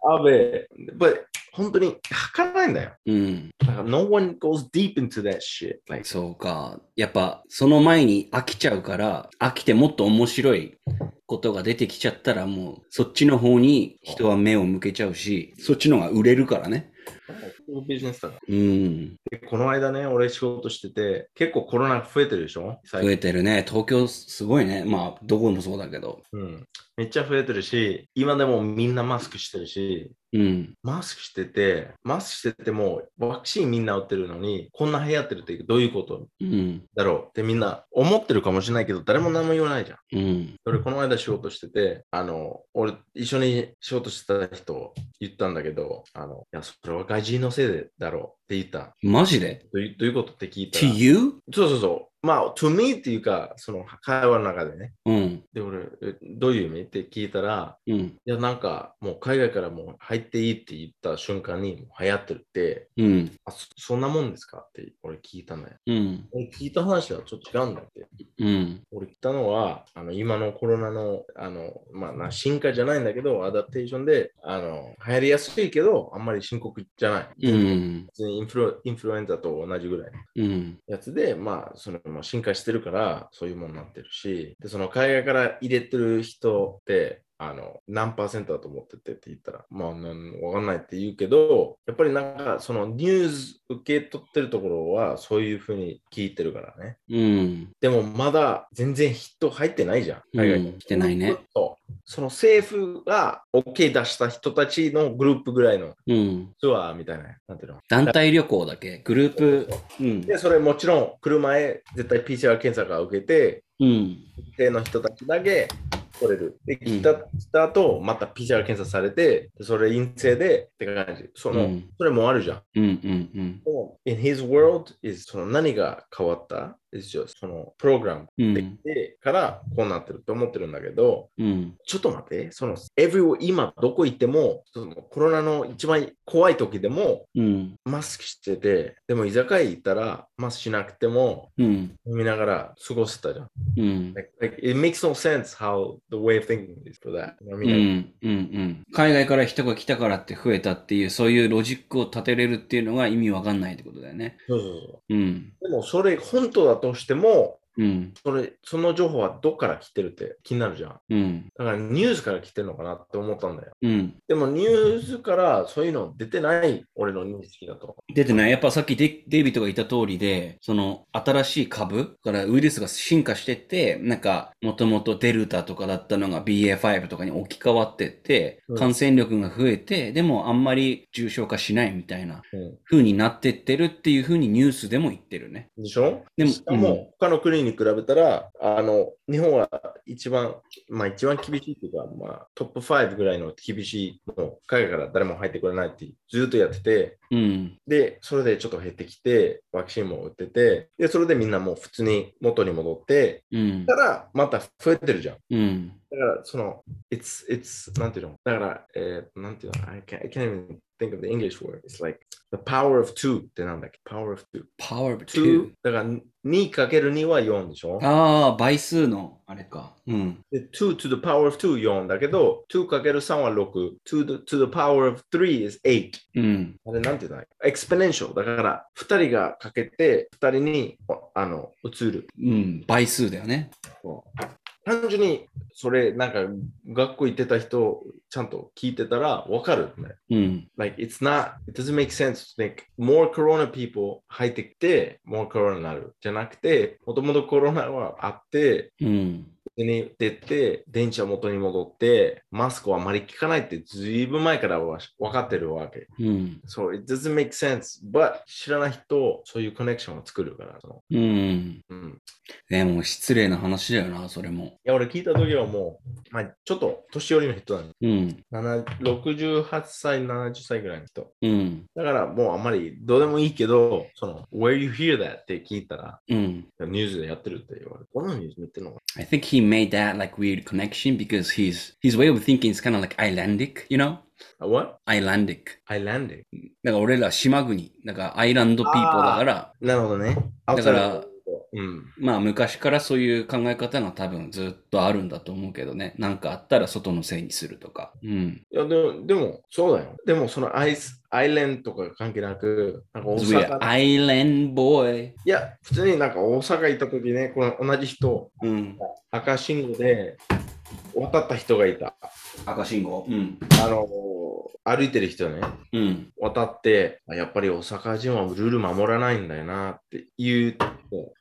安倍、but 本当に測らないんだよ。うん。だから no one goes deep into that shit. Like, そうか。やっぱ、その前に飽きちゃうから、飽きてもっと面白いことが出てきちゃったら、もう、そっちの方に人は目を向けちゃうし、そっちの方が売れるからね。ビジネスだからうん。でこの間ね、俺仕事してて、結構コロナ増えてるでしょ？最増近えてるね。東京すごいね。まあ、どこもそうだけど。うん。めっちゃ増えてるし、今でもみんなマスクしてるし、うん。マスクしてて、マスクしてても、ワクチンみんな打ってるのに、こんな流行ってるってどういうこと？うん。だろうってみんな思ってるかもしれないけど、誰も何も言わないじゃん。うん。俺、この間仕事してて、あの、俺、一緒に仕事してた人言ったんだけど、あの、いや、それは外人のせいでだろうって言った。マジで？どういうどういうことって聞いたら。そうそうそう。まあ、to me っていうか、その会話の中でね。うん。で、俺、えどういう意味？って聞いたら、うん。いや、なんか、もう海外からもう入っていいって言った瞬間にもう流行ってるって、うん。あそ、そんなもんですか？って俺聞いたのよ。うん。俺聞いた話はちょっと違うんだって。うん。俺聞いたのは、あの、今のコロナの、あの、まあな、進化じゃないんだけど、アダプテーションで、あの、流行りやすいけど、あんまり深刻じゃない。うん。普通にインフルインフルエンザと同じぐらいのうん。やつで、まあ、その、まあ、進化してるから、そういうものになってるし、で、その海外から入れてる人って、あの、何パーセントだと思っててって言ったら、まあ、わかんないって言うけど、やっぱりなんか、そのニュース受け取ってるところは、そういうふうに聞いてるからね。うん。でも、まだ全然ヒット入ってないじゃん、海外にうん来てないね。そう。その政府が OK 出した人たちのグループぐらいのうん。ツアーみたいな、なんていうの？団体旅行だけ？グループ？うん。で、それもちろん来る前、絶対 PCR 検査が受けて、うん。一定の人たちだけ取れる。で、来た,、来た後、また PCR 検査されて、でそれ陰性でって感じ。その、うんそれもあるじゃん。うん。うん。うん。in his world is その何が変わった？Is just そのプログラムうん。でからこうなってると思ってるんだけど、うん。ちょっと待って、その everywhere 今どこ行っても、そのコロナの一番怖い時でもうん。マスクしてて、でも居酒屋行ったらマスクしなくてもうん。飲みながら過ごせたじゃん。うん。Like, like, it makes no sense how the way of thinking is for that. うみながらん。うん。海外から人が来たからって増えたっていう、そういうロジックを立てれるっていうのが意味わかん。ないってことだよね。そうそうそう。うん。でもそれ本当だとしても、うん。それその情報はどっから来てるって気になるじゃん。うん。だからニュースから来てるのかなって思ったんだよ。うん。でもニュースからそういうの出てない俺の認識だと。出てない。やっぱさっきデデイビッドが言った通りで、その新しい株からウイルスが進化してって、なんか、もともとデルタとかだったのが BA5 とかに置き換わってってう、ん感染力が増えて、でもあんまり重症化しないみたいなうん風になってってるっていう風にニュースでも言ってるね。でしょ？でも、他の国に比べたら、あの、日本は一番、まあ一番厳しいっていうか、まあトップ5ぐらいの厳しいの、海外から誰も入ってこれないってずっとやってて、うん。で、それでちょっと減ってきて、ワクチンも打ってて、で、それでみんなもう普通に元に戻って、うんた。らまた増えてるじゃん。うん。だから、その、it's, it's, なんていうのだから、えー、なんていうの I can't, I can't even think of the English word. It's like, the power of two ってなんだっけ ?power of two. power of two. だから、2かける2は4でしょああ、倍数の、あれか。うん。で、2 to the power of 2、4だけど、2かける3は6。to the, to the power of 3 is 8。うん。あれ、なんていうのエクスペネンシャル。だから、2人がかけて、2人に、あの、移る。うん。倍数だよね。単純に、それ、なんか、学校行ってた人、ちゃんと聞いてたら、わかるね。うん。like it's not it doesn't make sense to make more corona people 入ってきて more corona になるじゃなくてもともとコロナはあってうん。に出て電池は元に戻ってマスクはあまり効かないってずいぶん前からは分かってるわけうん。so it doesn't make sense but 知らない人そういうコネクションを作るからその、うん。うん、でも失礼な話だよな、それも。いや俺聞いた時はもう、まあ、ちょっと年寄りの人なのうん。7 68歳70歳ぐらいの人うん。だからもうあんまりどうでもいいけど、その、Where you hear that って聞いたら、うん。ニュースでやってるって言われて、このニュース見てるのか I think he made that like weird connection because his his way of thinking is kind of like Icelandic, you know? な ?What? Icelandic. Icelandic? だから俺ら島国、だからアイランドピーポーだから、なるほどね。だから うん。まあ昔からそういう考え方が多分ずっとあるんだと思うけどね。なんかあったら外のせいにするとか。うん。いや、でも、でも、そうだよ。でも、そのアイス、アイレンとか関係なく、なんか大 We are 阪、island boy. いや、普通になんか大阪行った時ね、この同じ人、うん。赤信号で渡った人がいた。赤信号。うん。あの、歩いてる人ね、うん。渡って、あやっぱり大阪人はルール守らないんだよなって言う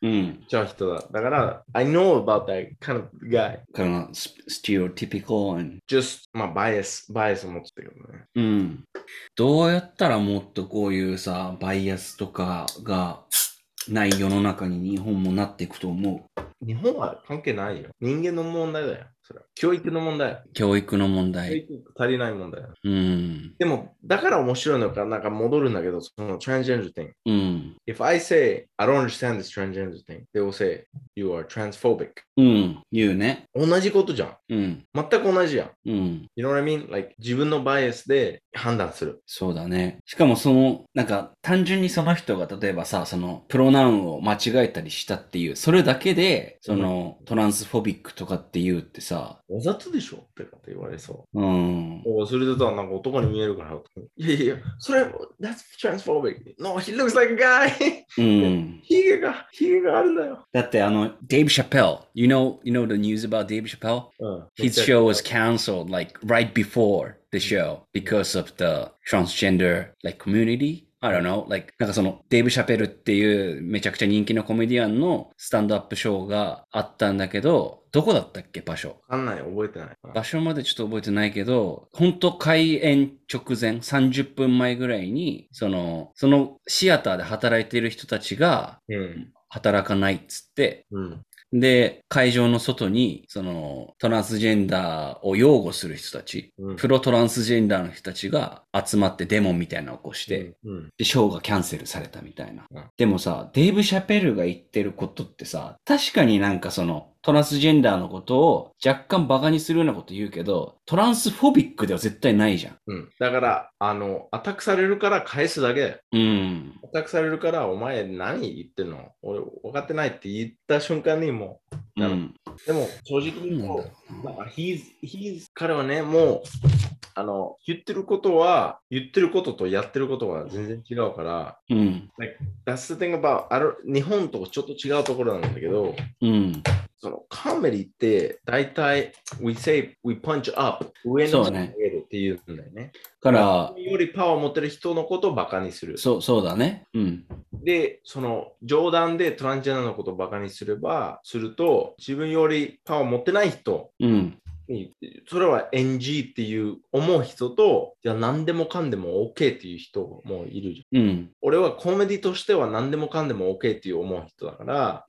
うん。じゃあ人だ。だから、I know about that kind of guy. からの stereotypical and just, まあ、バイアス、バイアス持ってたけどね。うん。どうやったらもっとこういうさ、バイアスとかがない世の中に日本もなっていくと思う？日本は関係ないよ。人間の問題だよ。それは教育の問題。教育の問教題。育足りない問題。うん。でも、だから面白いのか、なんか戻るんだけど、その transgender thing。うん。If I say, I don't understand this transgender thing, they will say, you are transphobic. うん。言うね。同じことじゃん。うん。全く同じやん。うん。You know what I mean? Like, 自分のバイアスで判断する。そうだね。しかもその、なんか単純にその人が例えばさ、そのプロナウンを間違えたりしたっていう、それだけで、その、トランスフォビックとかって言うってさ、わざとでしょってかって言われそう。うん。おそれでたらなんか男に見えるから。いやいや、それ、that's transphobic. No, he looks like a guy. うん。ヒゲが、ヒゲがあるんだよ。だってあの、Dave Chappelle, you know, you know the news about Dave Chappelle? うん。 His show was canceled like right before the show because of the transgender like community. I don't know. Like, なんかそのデーブ・シャペルっていうめちゃくちゃ人気のコメディアンのスタンドアップショーがあったんだけど、どこだったっけ場所？わかんない、覚えてない。場所までちょっと覚えてないけど、本当開演直前、30分前ぐらいに、その、そのシアターで働いている人たちがうん。働かないっつって、うん。で、会場の外に、その、トランスジェンダーを擁護する人たち、うん。プロトランスジェンダーの人たちが集まってデモみたいなのを起こして、うん。で、ショーがキャンセルされたみたいな。うんでもさ、デーブ・シャペルが言ってることってさ、確かになんかその、トランスジェンダーのことを若干バカにするようなこと言うけど、トランスフォビックでは絶対ないじゃん。うん。だから、あの、アタックされるから返すだけだよ。うん。アタックされるから、お前何言ってんの？俺、分かってないって言った瞬間にもう、うん。でも、正直に言うと、なんか he's, he's 彼はね、もう、あの、言ってることは、言ってることとやってることは全然違うから、うん。That's the thing about, ある日本とちょっと違うところなんだけど、うん。そのカメリって大体 we say we punch up 上のそうね上げるっていうんだよね。から、よりパワーを持ってる人のことをバカにする。そう、そうだね。うん。で、その冗談でトランジェンダーのことをバカにすれば、すると自分よりパワーを持ってない人うん。に、それは NG っていう思う人と、じゃあ何でもかんでも OK っていう人もいるじゃん。うん。俺はコメディとしては何でもかんでも OK っていう思う人だから、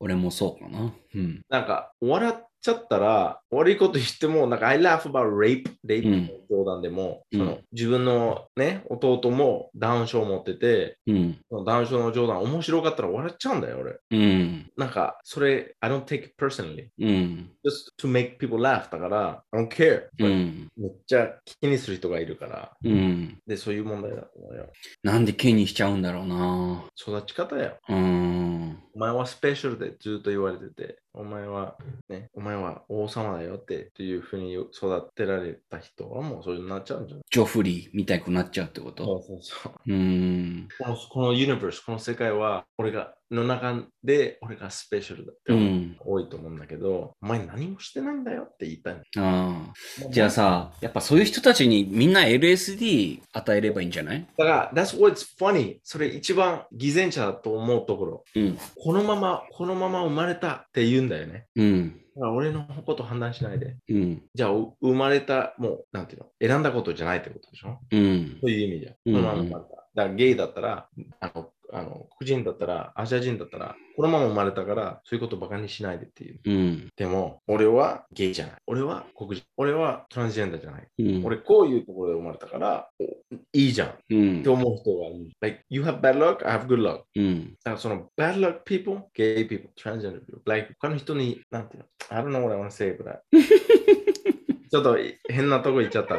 俺もそうかな。うん。なんか、笑っちゃったら、悪いこと言っても、なんか、I laugh about rape, レイプの冗談でも、うんその自分のね、弟もダウン症を持ってて、うん。そのダウン症の冗談面白かったら笑っちゃうんだよ、俺。うん。なんか、それ、I don't take it personally. うん。just to make people laugh だから、I don't care. うん。めっちゃ気にする人がいるから、うん。で、そういう問題だと思うよ。なんで気にしちゃうんだろうな。育ち方や。うん。お前はスペシャルでずっと言われてて、お前はね、お前は王様だよってっていうふうに育てられた人はもうそういうになっちゃうんじゃない？ジョフリーみたいくなっちゃうってこと？そうそうそう。うん。このこのユニバース、この世界は俺がの中で俺がスペシャルだって。多いと思うんだけど、お前何もしてないんだよって言いたいの。ああ。じゃあさ、やっぱそういう人たちにみんな LSD 与えればいいんじゃない？だから、that's what's funny. それ一番偽善者だと思うところ。うん。このまま、このまま生まれたって言うんだよね。うん。俺のこと判断しないで。うん。じゃあ、う生まれた、もう、なんていうの、選んだことじゃないってことでしょ？うん。そういう意味じゃん。うんこのまま生まれた。だからゲイだったら、あの、あの黒人だったら、アジア人だったら、このまま生まれたから、そういうことバカにしないでっていう。うん。でも、俺はゲイじゃない。俺は黒人。俺はトランスジェンダーじゃない。うん。俺、こういうところで生まれたから、おいいじゃんっうんて。思う人がいる。Like, you have bad luck, I have good luck. うん。だからその bad luck people, gay people, transgender people, like 他の人に、なんていうの ?I don't know what I want to say, but I- ちょっと変なとこ行っちゃった。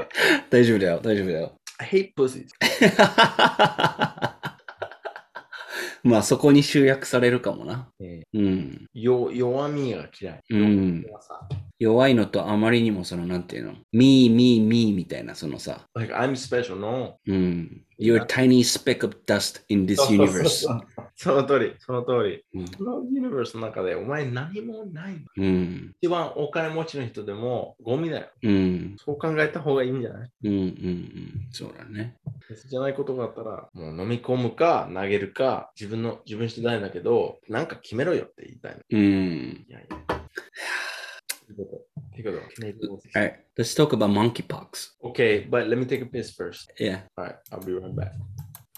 大丈夫だよ。大丈夫だよ。I hate pussies. まあそこに集約されるかもな。うんうん。よ弱みが嫌い。うん弱さ弱いのとあまりにもその、なんていうの、me, me, me みたいな、そのさ、Like, I'm special, no. うん。You're a tiny speck of dust in this universe. その通り、その通り。うんこのユニバースの中でお前何もない。うん。一番お金持ちの人でもゴミだよ。うん。そう考えた方がいいんじゃない？うん。うん。うん。そうだね。じゃないことがあったら、もう飲み込むか投げるか、自分の、自分次第だけど、なんか決めろよって言いたいの。うん。いやいや。ということ。ということ決める Alright, let's talk about monkeypox. Okay, but let me take a piss first. Yeah. Alright, I'll be right back.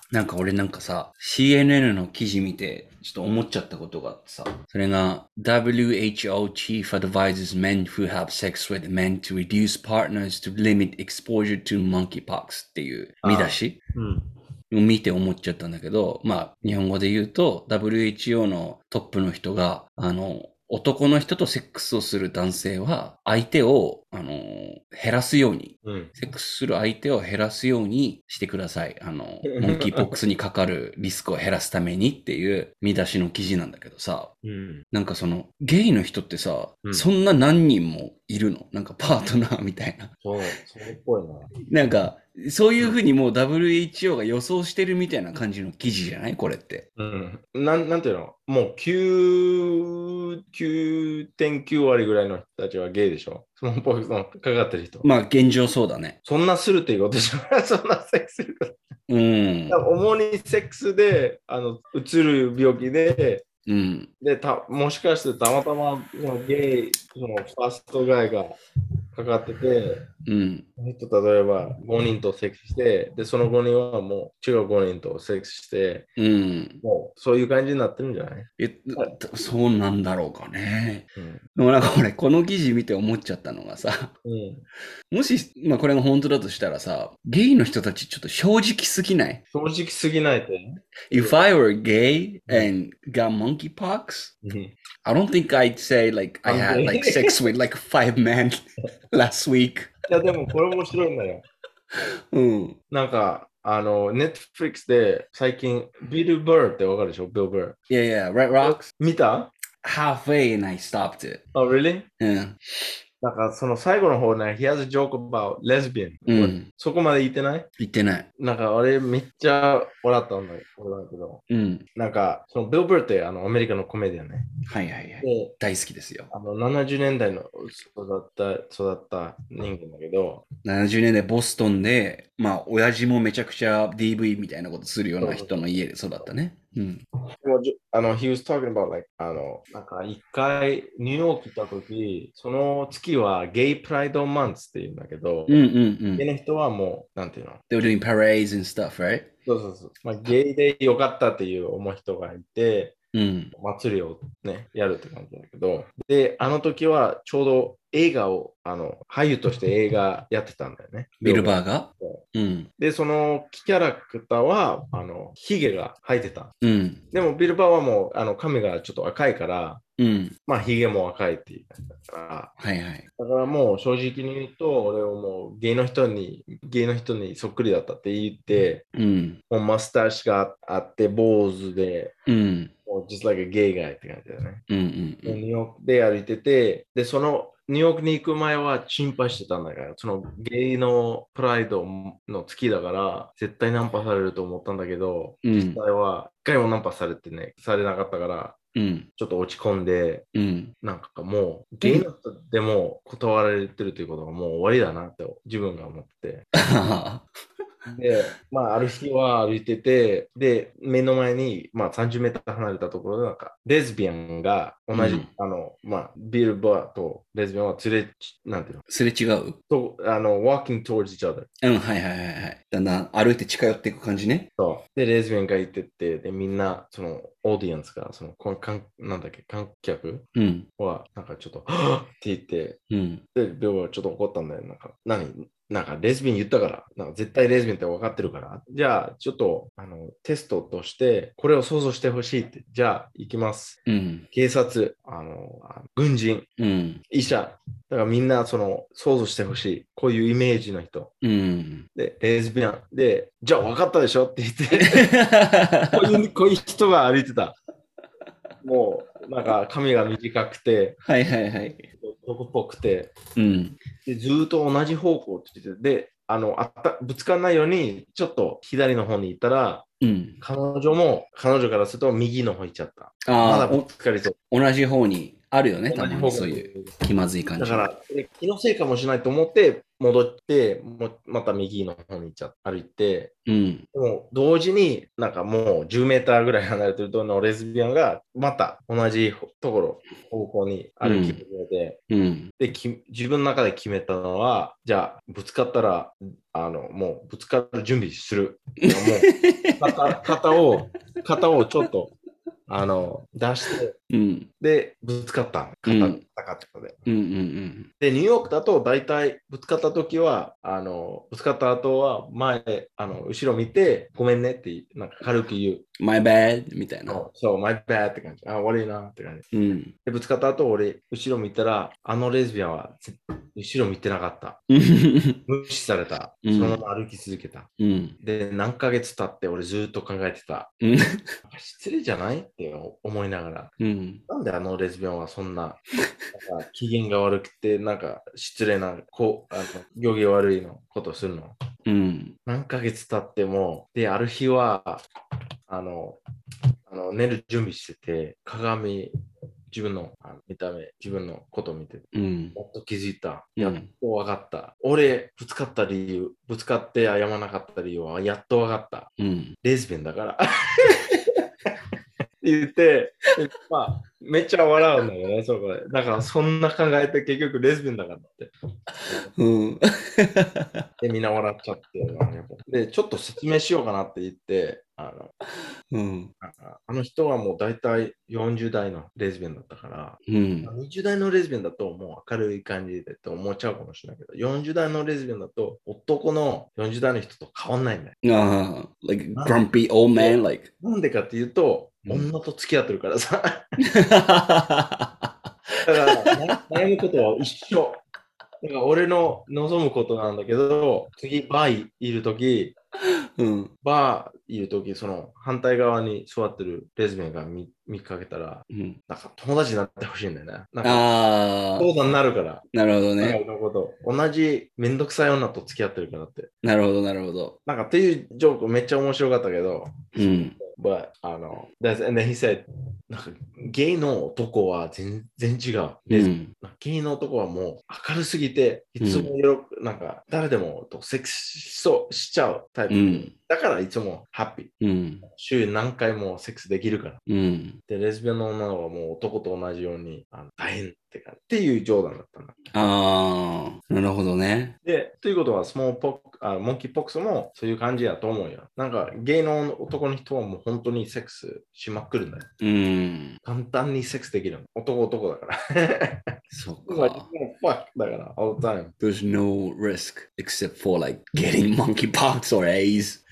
なんか俺なんかさ、CNN の記事見て、ちょっと思っちゃったことがあってさ、それが WHO chief advises men who have sex with men to reduce partners to limit exposure to monkeypox っていう見出しうん。見て思っちゃったんだけど、まあ、日本語で言うと、WHO のトップの人が、あの、男の人とセックスをする男性は、相手を、あの、減らすように、うん。セックスする相手を減らすようにしてください。あの、モンキーポックスにかかるリスクを減らすためにっていう見出しの記事なんだけどさ、うん。なんかその、ゲイの人ってさ、うんそんな何人もいるの？なんかパートナーみたいな。そう、それっぽいな。なんか、そういうふうにもう WHO が予想してるみたいな感じの記事じゃない？これって。うん。なん、なんていうの？もう9、9.9割ぐらいの人たちはゲイでしょ？スモールポックスのかかってる人。まあ現状そうだね。そんなするっていうことでしょそんなセックスすること。うん。主にセックスで、あの、うつる病気で、うん。で、たもしかしてたまたまそのゲイ、そのファーストガイがかかってて、うん。例えば5人とセックスして、で、その5人はもう違う5人とセックスして、うん。もうそういう感じになってるんじゃない、え、そうなんだろうかね。うんでもなんか俺、この記事見て思っちゃったのがさ、うん、もし、まあこれが本当だとしたらさ、ゲイの人たちちょっと正直すぎない？正直すぎないって？?If I were gay and got monkeypox, うん、I don't think I'd say like I had like sex with like five men last week. いや、でもこれ面白いんだよ。うん。なんか、あの、ネットフリックスで最近、ビル・バーってわかるでしょビル・バー。 Yeah, yeah, Red Rocks. 見た Halfway and I stopped it. あ、really? うん。 なんかその最後の方ね、He has a joke about lesbian、うんそこまで言ってない？言ってない。なんか俺めっちゃ笑ったんだ俺だけど、うん。なんかそのビル・バーってあのアメリカのコメディアンね。はいはいはい。で、大好きですよ。あの70年代の育った育った人間だけど、70年代ボストンで、まあ、親父もめちゃくちゃ DV みたいなことするような人の家で育ったね。うん。あの、he was talking about like, あの、なんか一回ニューヨーク行った時、その月はゲイプライドマンツって言うんだけど、うんうんうんゲイ。の人はもう、なんていうの？They were doing parades and stuff, right? そうそうそう。まあ、ゲイでよかったっていう思う人がいて、うん。祭りをね、やるって感じだけど、で、あの時はちょうど映画を、あの、俳優として映画やってたんだよね。ビルバーが？そうん。で、そのキャラクターは、あの、ヒゲが生えてた。うん。でも、ビルバーはもう、あの、髪がちょっと赤いから、うん。まあ、ヒゲも赤いっていう感じだから、はいはい。だからもう正直に言うと、俺はもうゲイの人に、ゲイの人にそっくりだったって言って、うん。もうマスターシがあって、坊主で、うん。Just like a gay guy って感じだよね。うんうんでニューヨークで歩いてて、で、そのニューヨークに行く前は心配してたんだから、そのゲイのプライドの月だから、絶対ナンパされると思ったんだけど、うん実際は一回もナンパされてね、されなかったから、うん。ちょっと落ち込んで、うん。なんかもう、ゲイの人でも断られてるということがもう終わりだなって自分が思って。で、まあ、ある日は歩いてて、で、目の前に、まあ、30メーター離れたところで、なんか、レズビアンが同じ、うんあの、まあ、ビルバーとレズビアンは連れ、なんていうの？すれ違う？と、あの、walking towards each other。うん、はいはいはいはい。だんだん歩いて近寄っていく感じね。そう。で、レズビアンが行ってって、で、みんな、その、オーディエンスが、その、このかんなんだっけ、観客うん。は、なんかちょっと、はぁって言って、うん。で、ビルバーはちょっと怒ったんだよ。なんか、何？なんかレズビアン言ったから、なんか絶対レズビアンって分かってるから、じゃあちょっとあのテストとしてこれを想像してほしいって、じゃあ行きます。うん。警察、あの、あ軍人、うん。医者、だからみんなその想像してほしい。こういうイメージの人。うん。で、レズビアン。で、じゃあ分かったでしょって言って、こういうこういう人が歩いてた。もう、なんか髪が短くて、はいはいはい。男っぽくて、うん。でずーっと同じ方向って言ってて、で、あの、あった、ぶつからないように、ちょっと左の方に行ったら、うん。彼女も、彼女からすると右の方行っちゃった。まだああ、ぶつかりそう。お同じ方にあるよね、たまにそういう気まずい感じ。だから、え気のせいかもしれないと思って、戻って、もまた右の方に行っちゃ歩いて、うん。でも同時になんかもう10メーターぐらい離れてるとのレズビアンがまた同じところ、方向に歩き始めて、うん。でき自分の中で決めたのは、じゃあぶつかったら、あのもうぶつかる準備する。もう肩肩を、肩をちょっとあの出して、うん。で、ぶつかった。肩、うん高ってことで。うんうんで、ニューヨークだと大体ぶつかった時は、あの、ぶつかった後は前、あの、後ろ見て、ごめんねって、なんか軽く言う。うん。My bad みたいな。そう、my bad って感じ。あ、悪いなって感じ。うん。で、ぶつかった後、俺、後ろ見たら、あのレズビアンはぜ後ろ見てなかった。うん。無視された。うんそのまま歩き続けた。うん。で、何ヶ月経って俺ずっと考えてた。うん。失礼じゃないって思いながら。うん。なんであのレズビアンはそんな、機嫌が悪くて、なんか失礼な、こう、あの行儀悪いのことするの。うん。何ヶ月経っても、で、ある日は、あの、あの寝る準備してて、鏡、自分のあの見た目、自分のことを見て、うん。やっと気づいた。うんやっと分かった。俺、ぶつかった理由、ぶつかって謝らなかった理由は、やっと分かった。うん。レズビアンだから。って言って、でまあ、めっちゃ笑うんだよね、そこで。だから、そんな考えて結局レズビアンだからって。うん。で、みんな笑っちゃって、で、ちょっと説明しようかなって言って、あの、うん。あの人はもう大体40代のレズビアンだったから、うん。20代のレズビアンだともう明るい感じでって思っちゃうかもしれないけど、40代のレズビアンだと男の40代の人と変わんないんだよ。ああ、like grumpy old man, like. なんでかっていうと、うん女と付き合ってるからさ。だから、な悩むことは一緒。だから俺の望むことなんだけど、次バーいるとき、うん。バーいるとき、その反対側に座ってるレズビアンが見見かけたら、うん。なんか友達になってほしいんだよね。なんかああ、相談になるから、なるほどおね。同じめんどくさい女と付き合ってるからって。なるほど、なるほど。なんかっていうジョークめっちゃ面白かったけど、うん。But あの、that's, and then he said, なんかゲイの男は全然違う。うレズん。ゲイの男はもう明るすぎて、いつもよろ、なんか誰でもとセックスしそうしちゃうタイプ。うん。だからいつもハッピー。うん。週何回もセックスできるから。うん。で、レズビアンの女の子はもう男と同じようにあの大変ってかっていう冗談だったんだ。ああ、なるほどね。で、ということは、スモーポックあモンキーポックスもそういう感じやと思うよ。なんか、ゲイの男の人はもう本当にセックスしまくるんだよ。うん。簡単にセックスできるの。男男だから。そうもうか。fuck だから、all the time。There's no risk except for like getting monkeypox or AIDS.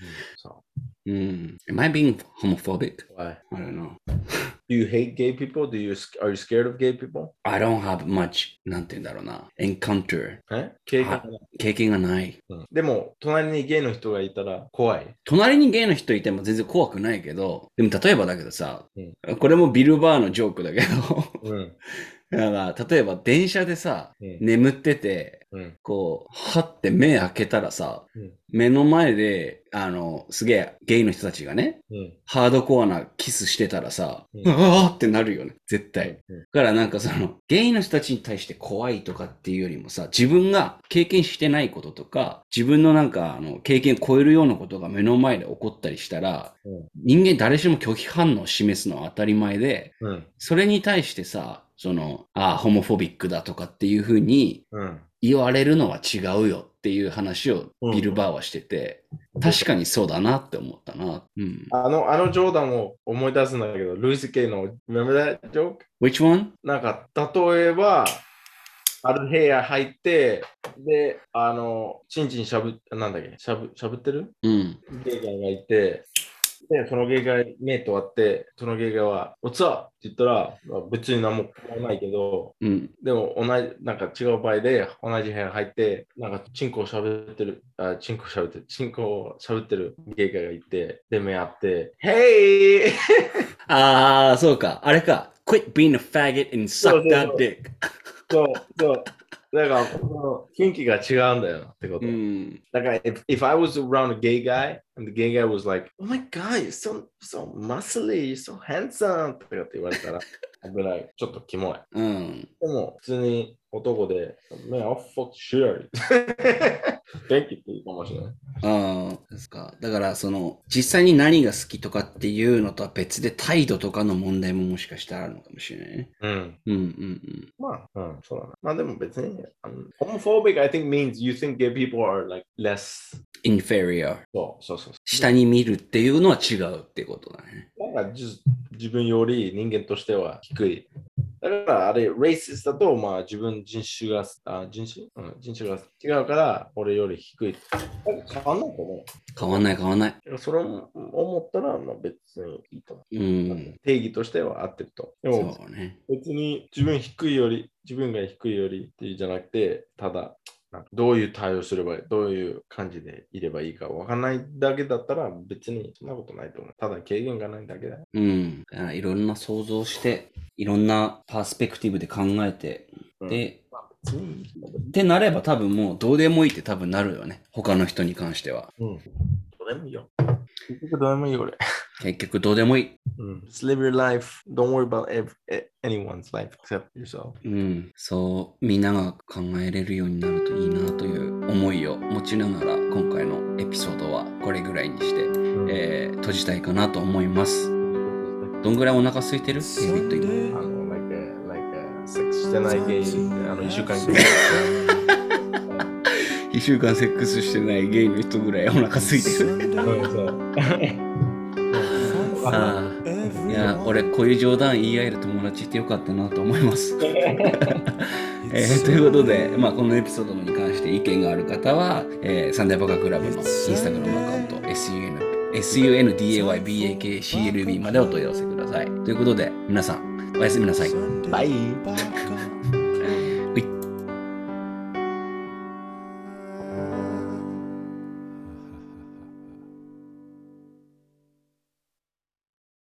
そ Mm. Am I being homophobic? う。Why? I don't know. Do you hate gay people? Do you, are you scared of gay people? I don't have much, なんて言うんだろうな。encounter. え経験は経験がない。うんでも、隣にゲイの人がいたら怖い。隣にゲイの人いても全然怖くないけど、でも例えばだけどさ、うこれもビルバーのジョークだけど、うん。だから例えば電車でさ、うん眠ってて、うん。こう、はって目開けたらさ、うん目の前で、あの、すげえゲイの人たちがね、うん。ハードコアなキスしてたらさ、ううんわーってなるよね、絶対。うんだからなんかその、ゲイの人たちに対して怖いとかっていうよりもさ、自分が経験してないこととか、自分のなんか、あの、経験を超えるようなことが目の前で起こったりしたら、うん人間誰しも拒否反応を示すのは当たり前で、うん。それに対してさ、その、ああ、ホモフォビックだとかっていうふうにうん。言われるのは違うよっていう話をビルバーはしてて、確かにそうだなって思ったな。うん。あの、あの冗談を思い出すんだけど、ルイス・ケイの、Remember that joke? Which one? なんか、例えば、ある部屋入って、で、あの、ちんちんしゃぶ、なんだっけ、しゃぶ、しゃぶってる？うん。ゲイがいて、で、そのゲイが目と会って、そのゲイがは、おつわって言ったら、まあ別に何も変わらないけど、うん。でも同じ、なんか違う場合で同じ部屋入って、なんかチンコを喋ってる、あ、チンコ喋ってる、チンコを喋ってるゲイがいて、で、目合って、Hey! ああ、そうか。あれか。Quit being a faggot and suck that dick. そう、そう。だから、この雰囲気が違うんだよってこと。うん。だから、if, if I was around a gay guy, and the gay guy was like, oh my god, you're so, so muscly, you're so handsome とかって言われたら、I'd be like, ちょっとキモい。うん。でも、普通に男で、man, I'll fuck sure. Thank you っていいかもしれない。ああ、ですか。だから、その、実際に何が好きとかっていうのとは別で態度とかの問題ももしかしたらあるのかもしれないね。うん。うんうんまあ、うん、そうだな。まあでも別に、homophobic, I think means you think gay people are like less. うん。inferior。そうそうそう。下に見るっていうのは違うってことだね。なんかじ自分より人間としては低い。だからあれ、レイシスだと、まあ自分人種が、あ人種、うん、人種が違うから、俺より低い。変わんないと思変わんない変わんない。う。それを思ったら、まあ別にいいと思う。うん。定義としては合ってると。でもそうね。別に自分低いより、自分が低いよりっていうんじゃなくて、ただ、どういう対応すればいい、どういう感じでいればいいかわかんないだけだったら別にそんなことないと思う。ただ経験がないだけだよ。うん。いろんな想像して、いろんなパースペクティブで考えて、うんで、ってなれば多分もうどうでもいいって多分なるよね。他の人に関しては。うん。どうでもいいよ。結局どうでもいいよ、俺。結局どうでもいい。うん。Just live your life. Don't worry about ev- eh, anyone's life except yourself. うん。そう、みんなが考えれるようになるといいなという思いを持ちながら今回のエピソードはこれぐらいにして、えー閉じたいかなと思います。どんぐらいお腹空いてる？デイビッド今。あの、like a, like a, セックスしてないゲイ、あの、一週間ゲイ。一週間セックスしてないゲイの人ぐらいお腹空いてる。うんそう ああいや、俺こういう冗談言い合える友達いてよかったなと思います。えーということで、まあ、このエピソードに関して意見がある方は、えーサンデーバカクラブのインスタグラムアカウント SUN SUNDAYBAKCLB までお問い合わせください。ということで、皆さん、おやすみなさい。バイ。